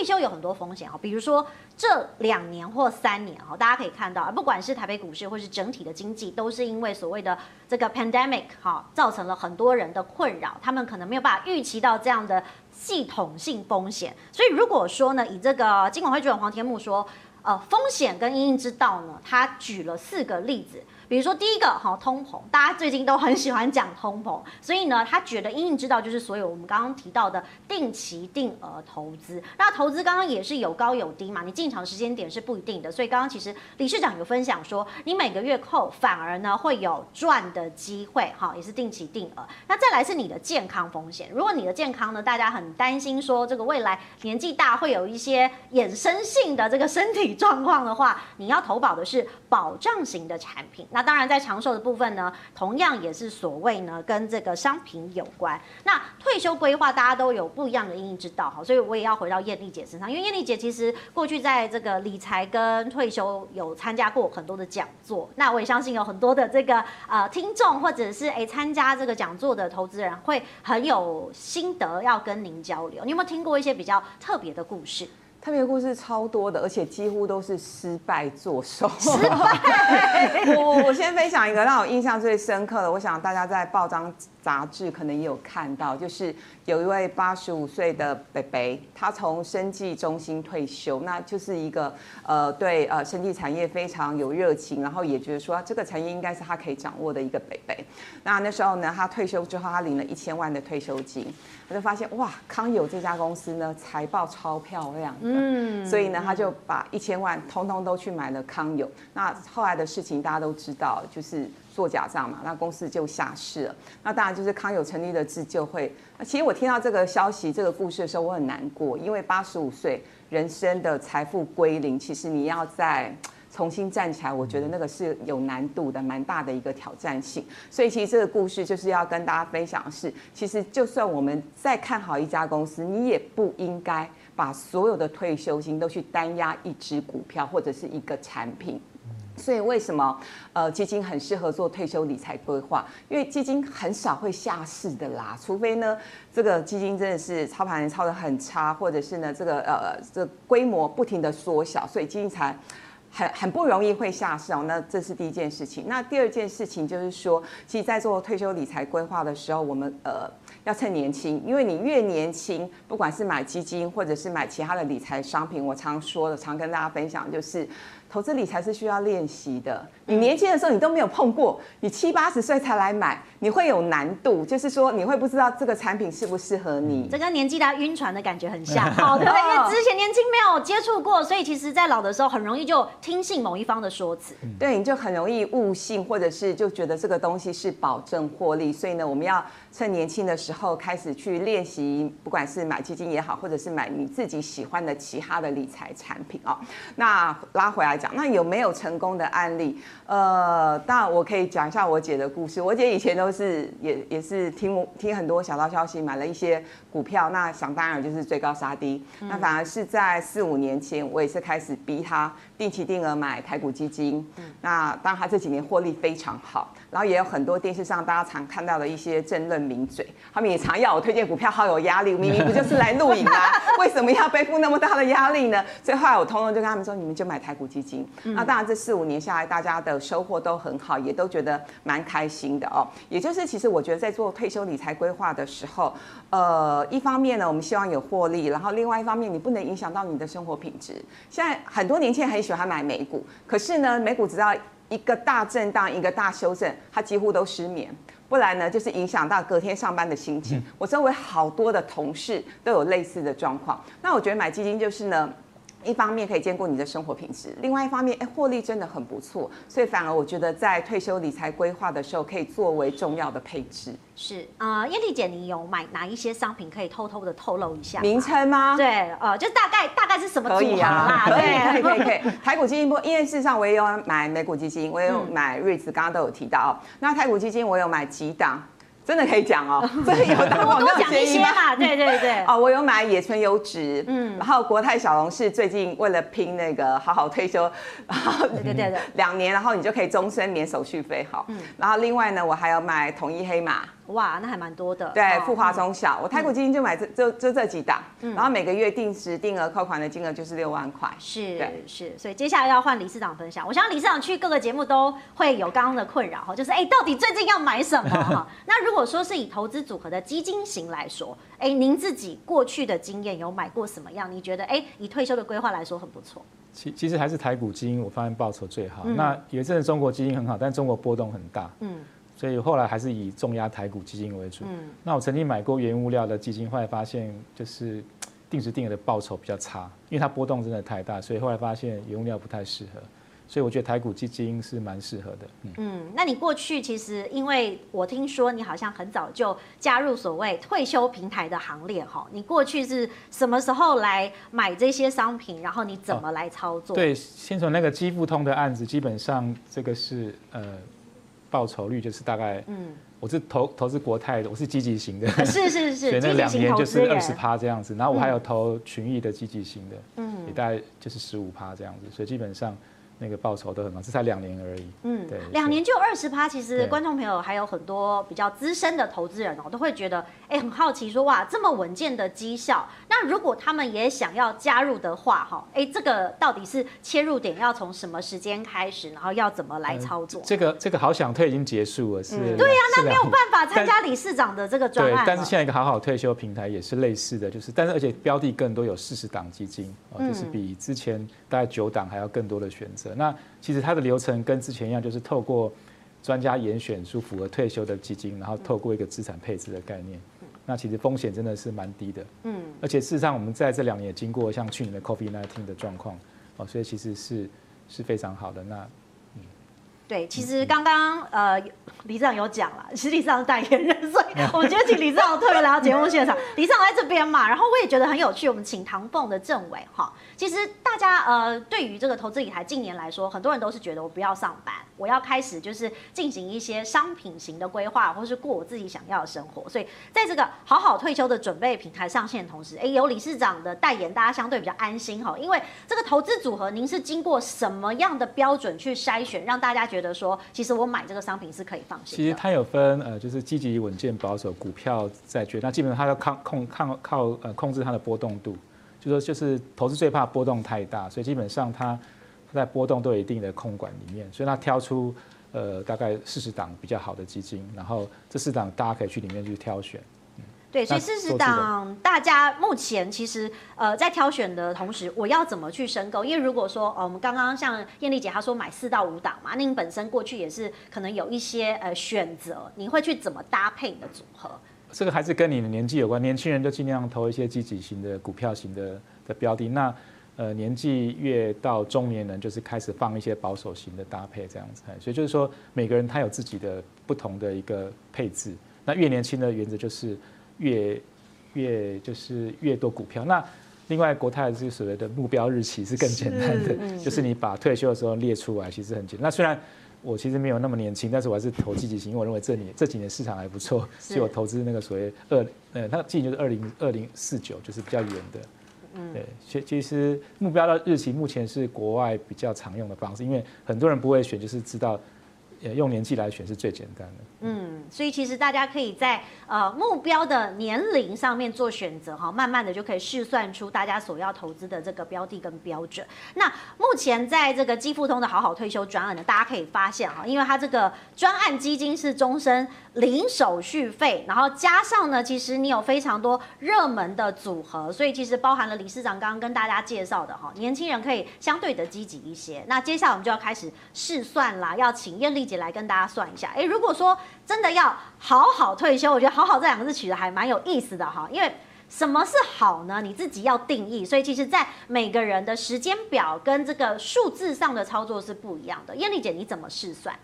退休有很多风险哈，比如说这两年或三年哈，大家可以看到，不管是台北股市或是整体的经济，都是因为所谓的这个 pandemic 哈，造成了很多人的困扰，他们可能没有办法预期到这样的系统性风险。所以如果说呢，以这个金管会主任黄天牧说，呃，风险跟因应之道呢，他举了四个例子。比如说第一个哈，通膨，大家最近都很喜欢讲通膨，所以呢，他觉得因应之道就是所有我们刚刚提到的定期定额投资。那投资刚刚也是有高有低嘛，你进场时间点是不一定的，所以刚刚其实理事长有分享说，你每个月扣反而呢会有赚的机会，哈，也是定期定额。那再来是你的健康风险，如果你的健康呢，大家很担心说这个未来年纪大会有一些衍生性的这个身体状况的话，你要投保的是保障型的产品。那那当然，在长寿的部分呢，同样也是所谓呢，跟这个商品有关。那退休规划，大家都有不一样的因应之道哈，所以我也要回到燕俐姐身上，因为燕俐姐其实过去在这个理财跟退休有参加过很多的讲座。那我也相信有很多的这个呃听众或者是诶参加这个讲座的投资人会很有心得要跟您交流。你有没有听过一些比较特别的故事？特别故事超多的，而且几乎都是失败作收。失败。我我先分享一个让我印象最深刻的，我想大家在报章杂志可能也有看到，就是有一位八十五岁的北北，他从生技中心退休，那就是一个呃对呃生技产业非常有热情，然后也觉得说这个产业应该是他可以掌握的一个北北。那那时候呢，他退休之后，他领了一千万的退休金，他就发现哇，康友这家公司呢财报超漂亮的。嗯，所以呢，他就把一千万通通都去买了康友。那后来的事情大家都知道，就是做假账嘛，那公司就下市了。那当然就是康友成立的自救会。那其实我听到这个消息、这个故事的时候，我很难过，因为八十五岁人生的财富归零，其实你要再重新站起来，我觉得那个是有难度的，蛮大的一个挑战性。所以其实这个故事就是要跟大家分享的是，其实就算我们再看好一家公司，你也不应该。把所有的退休金都去单押一只股票或者是一个产品，所以为什么呃基金很适合做退休理财规划？因为基金很少会下市的啦，除非呢这个基金真的是操盘人操得很差，或者是呢这个呃这规模不停的缩小，所以基金才很很不容易会下市哦。那这是第一件事情。那第二件事情就是说，其实在做退休理财规划的时候，我们呃。要趁年轻，因为你越年轻，不管是买基金或者是买其他的理财商品，我常说的，常跟大家分享就是。投资理财是需要练习的。你年轻的时候你都没有碰过，你七八十岁才来买，你会有难度。就是说你会不知道这个产品适不适合你。这跟年纪大晕船的感觉很像，好对，因为之前年轻没有接触过，所以其实在老的时候很容易就听信某一方的说辞。对，你就很容易误信，或者是就觉得这个东西是保证获利。所以呢，我们要趁年轻的时候开始去练习，不管是买基金也好，或者是买你自己喜欢的其他的理财产品哦。那拉回来。讲那有没有成功的案例？呃，当然我可以讲一下我姐的故事。我姐以前都是也也是听听很多小道消息，买了一些股票，那想当然就是追高杀低。嗯、那反而是在四五年前，我也是开始逼她定期定额买台股基金。嗯、那当然她这几年获利非常好，然后也有很多电视上大家常看到的一些政论名嘴，他们也常要我推荐股票，好有压力。明明不就是来录影吗？为什么要背负那么大的压力呢？所以后来我通通就跟他们说，你们就买台股基金。嗯、那当然，这四五年下来，大家的收获都很好，也都觉得蛮开心的哦。也就是，其实我觉得在做退休理财规划的时候，呃，一方面呢，我们希望有获利，然后另外一方面，你不能影响到你的生活品质。现在很多年轻人很喜欢买美股，可是呢，美股只要一个大震荡、一个大修正，它几乎都失眠，不然呢，就是影响到隔天上班的心情。我周围好多的同事都有类似的状况。那我觉得买基金就是呢。一方面可以兼顾你的生活品质，另外一方面，哎，获利真的很不错，所以反而我觉得在退休理财规划的时候，可以作为重要的配置。是啊，燕丽姐，你有买哪一些商品可以偷偷的透露一下？名称吗？对，呃，就大概大概是什么组合可以啊？对，可以可以可以。台股基金波，因为事实上我也有买美股基金，我也有买瑞慈，刚刚都有提到。那台股基金我有买几档。真的可以讲哦，这有当广告讲一些嘛？对对对。哦，我有买野村优质，嗯，然后国泰小龙是最近为了拼那个好好退休，然后对对对，两年，然后你就可以终身免手续费，好，嗯，然后另外呢，我还有买统一黑马。哇，那还蛮多的。对，富华中小，我台股基金就买这就就这几档，嗯、然后每个月定时定额扣款的金额就是六万块。是是，所以接下来要换理事长分享。我想理事长去各个节目都会有刚刚的困扰哈，就是哎，到底最近要买什么 哈？那如果说是以投资组合的基金型来说，哎，您自己过去的经验有买过什么样？你觉得哎，以退休的规划来说很不错。其其实还是台股基金，我发现报酬最好。嗯、那有一阵中国基金很好，但中国波动很大，嗯，所以后来还是以重压台股基金为主。嗯，那我曾经买过原物料的基金，后来发现就是定时定额的报酬比较差，因为它波动真的太大，所以后来发现原物料不太适合。所以我觉得台股基金是蛮适合的。嗯，嗯，那你过去其实，因为我听说你好像很早就加入所谓退休平台的行列哈。你过去是什么时候来买这些商品？然后你怎么来操作？哦、对，先从那个基富通的案子，基本上这个是呃报酬率就是大概，嗯，我是投投资国泰的，我是积极型的，是是是，所以那两年就是二十趴这样子。然后我还有投群益的积极型的，嗯，也大概就是十五趴这样子。所以基本上。那个报酬都很高，这才两年而已。嗯，对，两年就二十趴。其实观众朋友还有很多比较资深的投资人哦，都会觉得哎，很好奇说哇，这么稳健的绩效，那如果他们也想要加入的话，哈，哎，这个到底是切入点要从什么时间开始，然后要怎么来操作？这个这个好想退已经结束了，是。对呀，那没有办法参加理事长的这个专案。对，但是现在一个好好退休平台也是类似的，就是但是而且标的更多有四十档基金哦，就是比之前大概九档还要更多的选择。那其实它的流程跟之前一样，就是透过专家严选出符合退休的基金，然后透过一个资产配置的概念。那其实风险真的是蛮低的。嗯。而且事实上，我们在这两年也经过像去年的 COVID-19 的状况，哦，所以其实是是非常好的。那。对，其实刚刚呃，理事长有讲了，其实理事长是代言人，所以 我们今天请理事长特别来到节目现场。理事长在这边嘛，然后我也觉得很有趣，我们请唐凤的政委哈。其实大家呃，对于这个投资理财，近年来说，很多人都是觉得我不要上班，我要开始就是进行一些商品型的规划，或是过我自己想要的生活。所以在这个好好退休的准备平台上线的同时，哎，有理事长的代言，大家相对比较安心哈。因为这个投资组合，您是经过什么样的标准去筛选，让大家觉得？觉得说，其实我买这个商品是可以放心。其实它有分呃，就是积极、稳健、保守、股票、债券。那基本上它要抗控抗靠呃控制它的波动度，就说就是投资最怕波动太大，所以基本上它在波动都有一定的控管里面，所以它挑出呃大概四十档比较好的基金，然后这四档大家可以去里面去挑选。对，所以四十档大家目前其实呃在挑选的同时，我要怎么去申购？因为如果说呃我们刚刚像艳丽姐她说买四到五档嘛，那你本身过去也是可能有一些呃选择，你会去怎么搭配你的组合？这个还是跟你的年纪有关，年轻人就尽量投一些积极型的股票型的的标的。那呃年纪越到中年人，就是开始放一些保守型的搭配这样子。所以就是说每个人他有自己的不同的一个配置。那越年轻的原则就是。越越就是越多股票，那另外国泰这个所谓的目标日期是更简单的，就是你把退休的时候列出来，其实很简单。那虽然我其实没有那么年轻，但是我还是投积极型，因为我认为这年这几年市场还不错，所以我投资那个所谓二呃，它今年就是二零二零四九，就是比较远的。嗯，对，其其实目标的日期目前是国外比较常用的方式，因为很多人不会选，就是知道。用年纪来选是最简单的。嗯，所以其实大家可以在呃目标的年龄上面做选择哈，慢慢的就可以试算出大家所要投资的这个标的跟标准。那目前在这个基富通的好好退休专案呢，大家可以发现哈，因为它这个专案基金是终身零手续费，然后加上呢，其实你有非常多热门的组合，所以其实包含了理事长刚刚跟大家介绍的哈，年轻人可以相对的积极一些。那接下来我们就要开始试算啦，要请艳丽姐来跟大家算一下。哎，如果说真的要好好退休，我觉得“好好”这两个字取得还蛮有意思的哈。因为什么是好呢？你自己要定义。所以其实，在每个人的时间表跟这个数字上的操作是不一样的。艳丽姐，你怎么试算？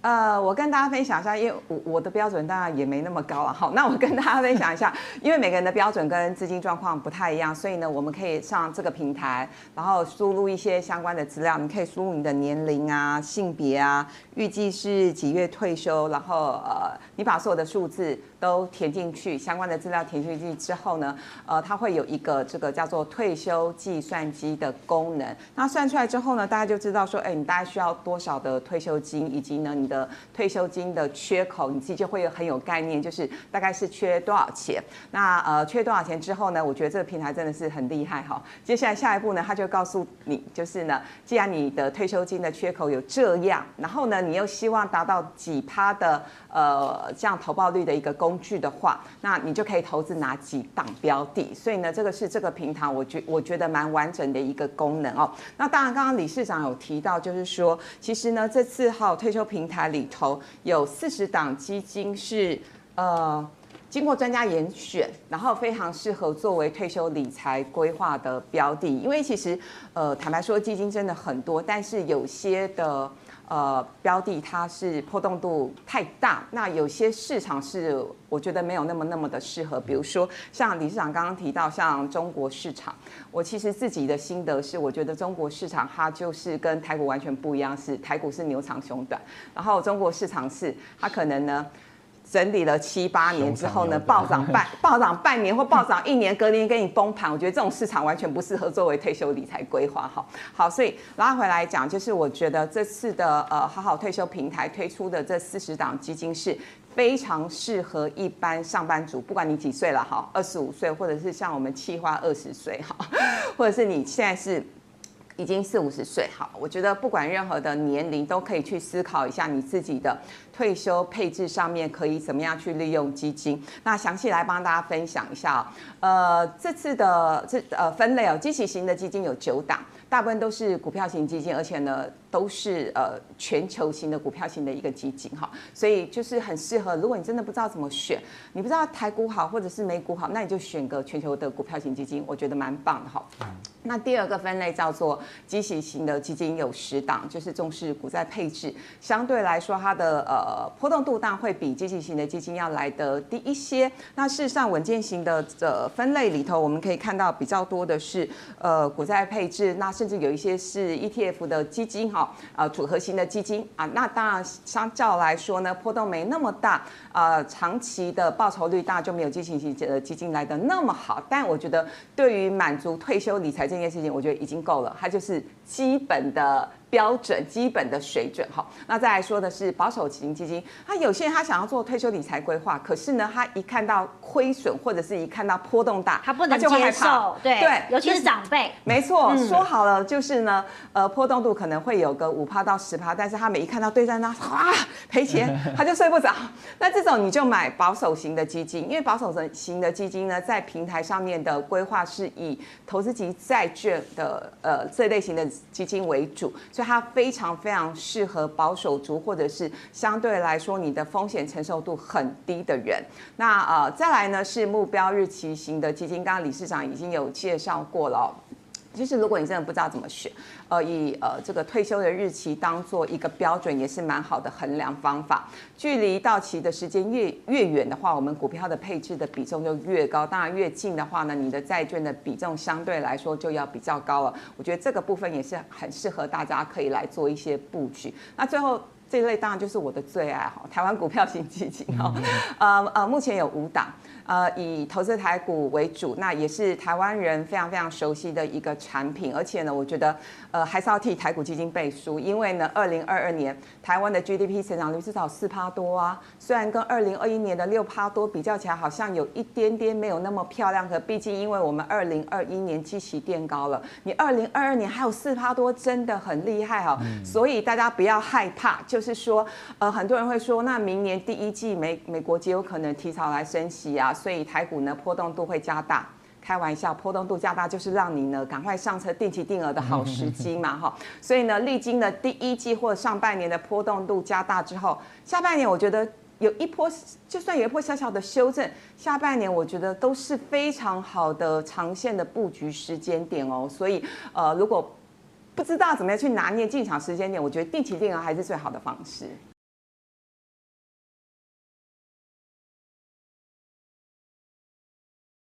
呃，我跟大家分享一下，因为我我的标准当然也没那么高啊。好，那我跟大家分享一下，因为每个人的标准跟资金状况不太一样，所以呢，我们可以上这个平台，然后输入一些相关的资料。你可以输入你的年龄啊、性别啊、预计是几月退休，然后呃，你把所有的数字都填进去，相关的资料填进去之后呢，呃，它会有一个这个叫做退休计算机的功能。那算出来之后呢，大家就知道说，哎，你大概需要多少的退休金，以及呢，你的退休金的缺口你自己就会很有概念就是大概是缺多少钱。那呃缺多少钱之后呢我觉得这个平台真的是很厉害哈。接下来下一步呢他就告诉你就是呢既然你的退休金的缺口有这样然后呢你又希望达到几趴的呃这样投报率的一个工具的话那你就可以投资哪几档标的。所以呢这个是这个平台我觉我觉得蛮完整的一个功能哦。那当然刚刚李市长有提到就是说其实呢这次哈退休平台它里头有四十档基金是呃经过专家严选然后非常适合作为退休理财规划的标的。因为其实呃坦白说基金真的很多但是有些的呃标的它是波动度太大那有些市场是我觉得没有那么那么的适合比如说像李市长刚刚提到像中国市场我其实自己的心得是我觉得中国市场它就是跟台股完全不一样是台股是牛长熊短然后中国市场是它可能呢整理了七八年之后呢暴涨半 暴涨半年或暴涨一年隔年给你崩盘我觉得这种市场完全不适合作为退休理财规划哈。好所以拉回来讲就是我觉得这次的呃好好退休平台推出的这四十档基金是非常适合一般上班族不管你几岁了哈二十五岁或者是像我们企划二十岁哈或者是你现在是已经四五十岁哈，我觉得不管任何的年龄都可以去思考一下你自己的退休配置上面可以怎么样去利用基金。那详细来帮大家分享一下哦。呃，这次的这呃分类哦，积极型的基金有九档，大部分都是股票型基金，而且呢都是呃全球型的股票型的一个基金哈。所以就是很适合，如果你真的不知道怎么选，你不知道台股好或者是美股好，那你就选个全球的股票型基金，我觉得蛮棒的哈。那第二个分类叫做积极型的基金，有十档，就是重视股债配置，相对来说它的呃波动度大，会比积极型的基金要来的低一些。那事实上稳健型的这分类里头，我们可以看到比较多的是呃股债配置，那甚至有一些是 ETF 的基金哈，呃组合型的基金啊，那当然相较来说呢，波动没那么大，呃长期的报酬率大就没有积极型的基金来的那么好，但我觉得对于满足退休理财这那件事情我觉得已经够了它就是基本的标准基本的水准哈，那再来说的是保守型基金，他有些人他想要做退休理财规划，可是呢，他一看到亏损或者是一看到波动大，他不能接受，对对，尤其是长辈，没错，说好了就是呢，呃，波动度可能会有个五趴到十趴，但是他每一看到对战那哇赔钱，他就睡不着。那这种你就买保守型的基金，因为保守型的基金呢，在平台上面的规划是以投资级债券的呃这类型的基金为主。所以它非常非常适合保守族，或者是相对来说你的风险承受度很低的人。那呃，再来呢是目标日期型的基金，刚刚李市长已经有介绍过了。就是如果你真的不知道怎么选呃以呃这个退休的日期当做一个标准也是蛮好的衡量方法。距离到期的时间越越远的话我们股票的配置的比重就越高。当然越近的话呢你的债券的比重相对来说就要比较高了我觉得这个部分也是很适合大家可以来做一些布局。那最后这一类当然就是我的最爱哈台湾股票型基金哈。呃呃目前有五档。呃以投资台股为主那也是台湾人非常非常熟悉的一个产品。而且呢我觉得呃还是要替台股基金背书因为呢二零二二年台湾的 gdp 成长率至少四趴多啊虽然跟二零二一年的六趴多比较起来好像有一点点没有那么漂亮可毕竟因为我们二零二一年基期垫高了你二零二二年还有四趴多真的很厉害哈所以大家不要害怕就是说呃很多人会说那明年第一季美美国极有可能提早来升息啊所以台股呢波动度会加大。开玩笑波动度加大就是让你呢赶快上车定期定额的好时机嘛 哈。所以呢历经了第一季或上半年的波动度加大之后下半年我觉得有一波就算有一波小小的修正下半年我觉得都是非常好的长线的布局时间点哦。所以呃如果不知道怎么样去拿捏进场时间点我觉得定期定额还是最好的方式。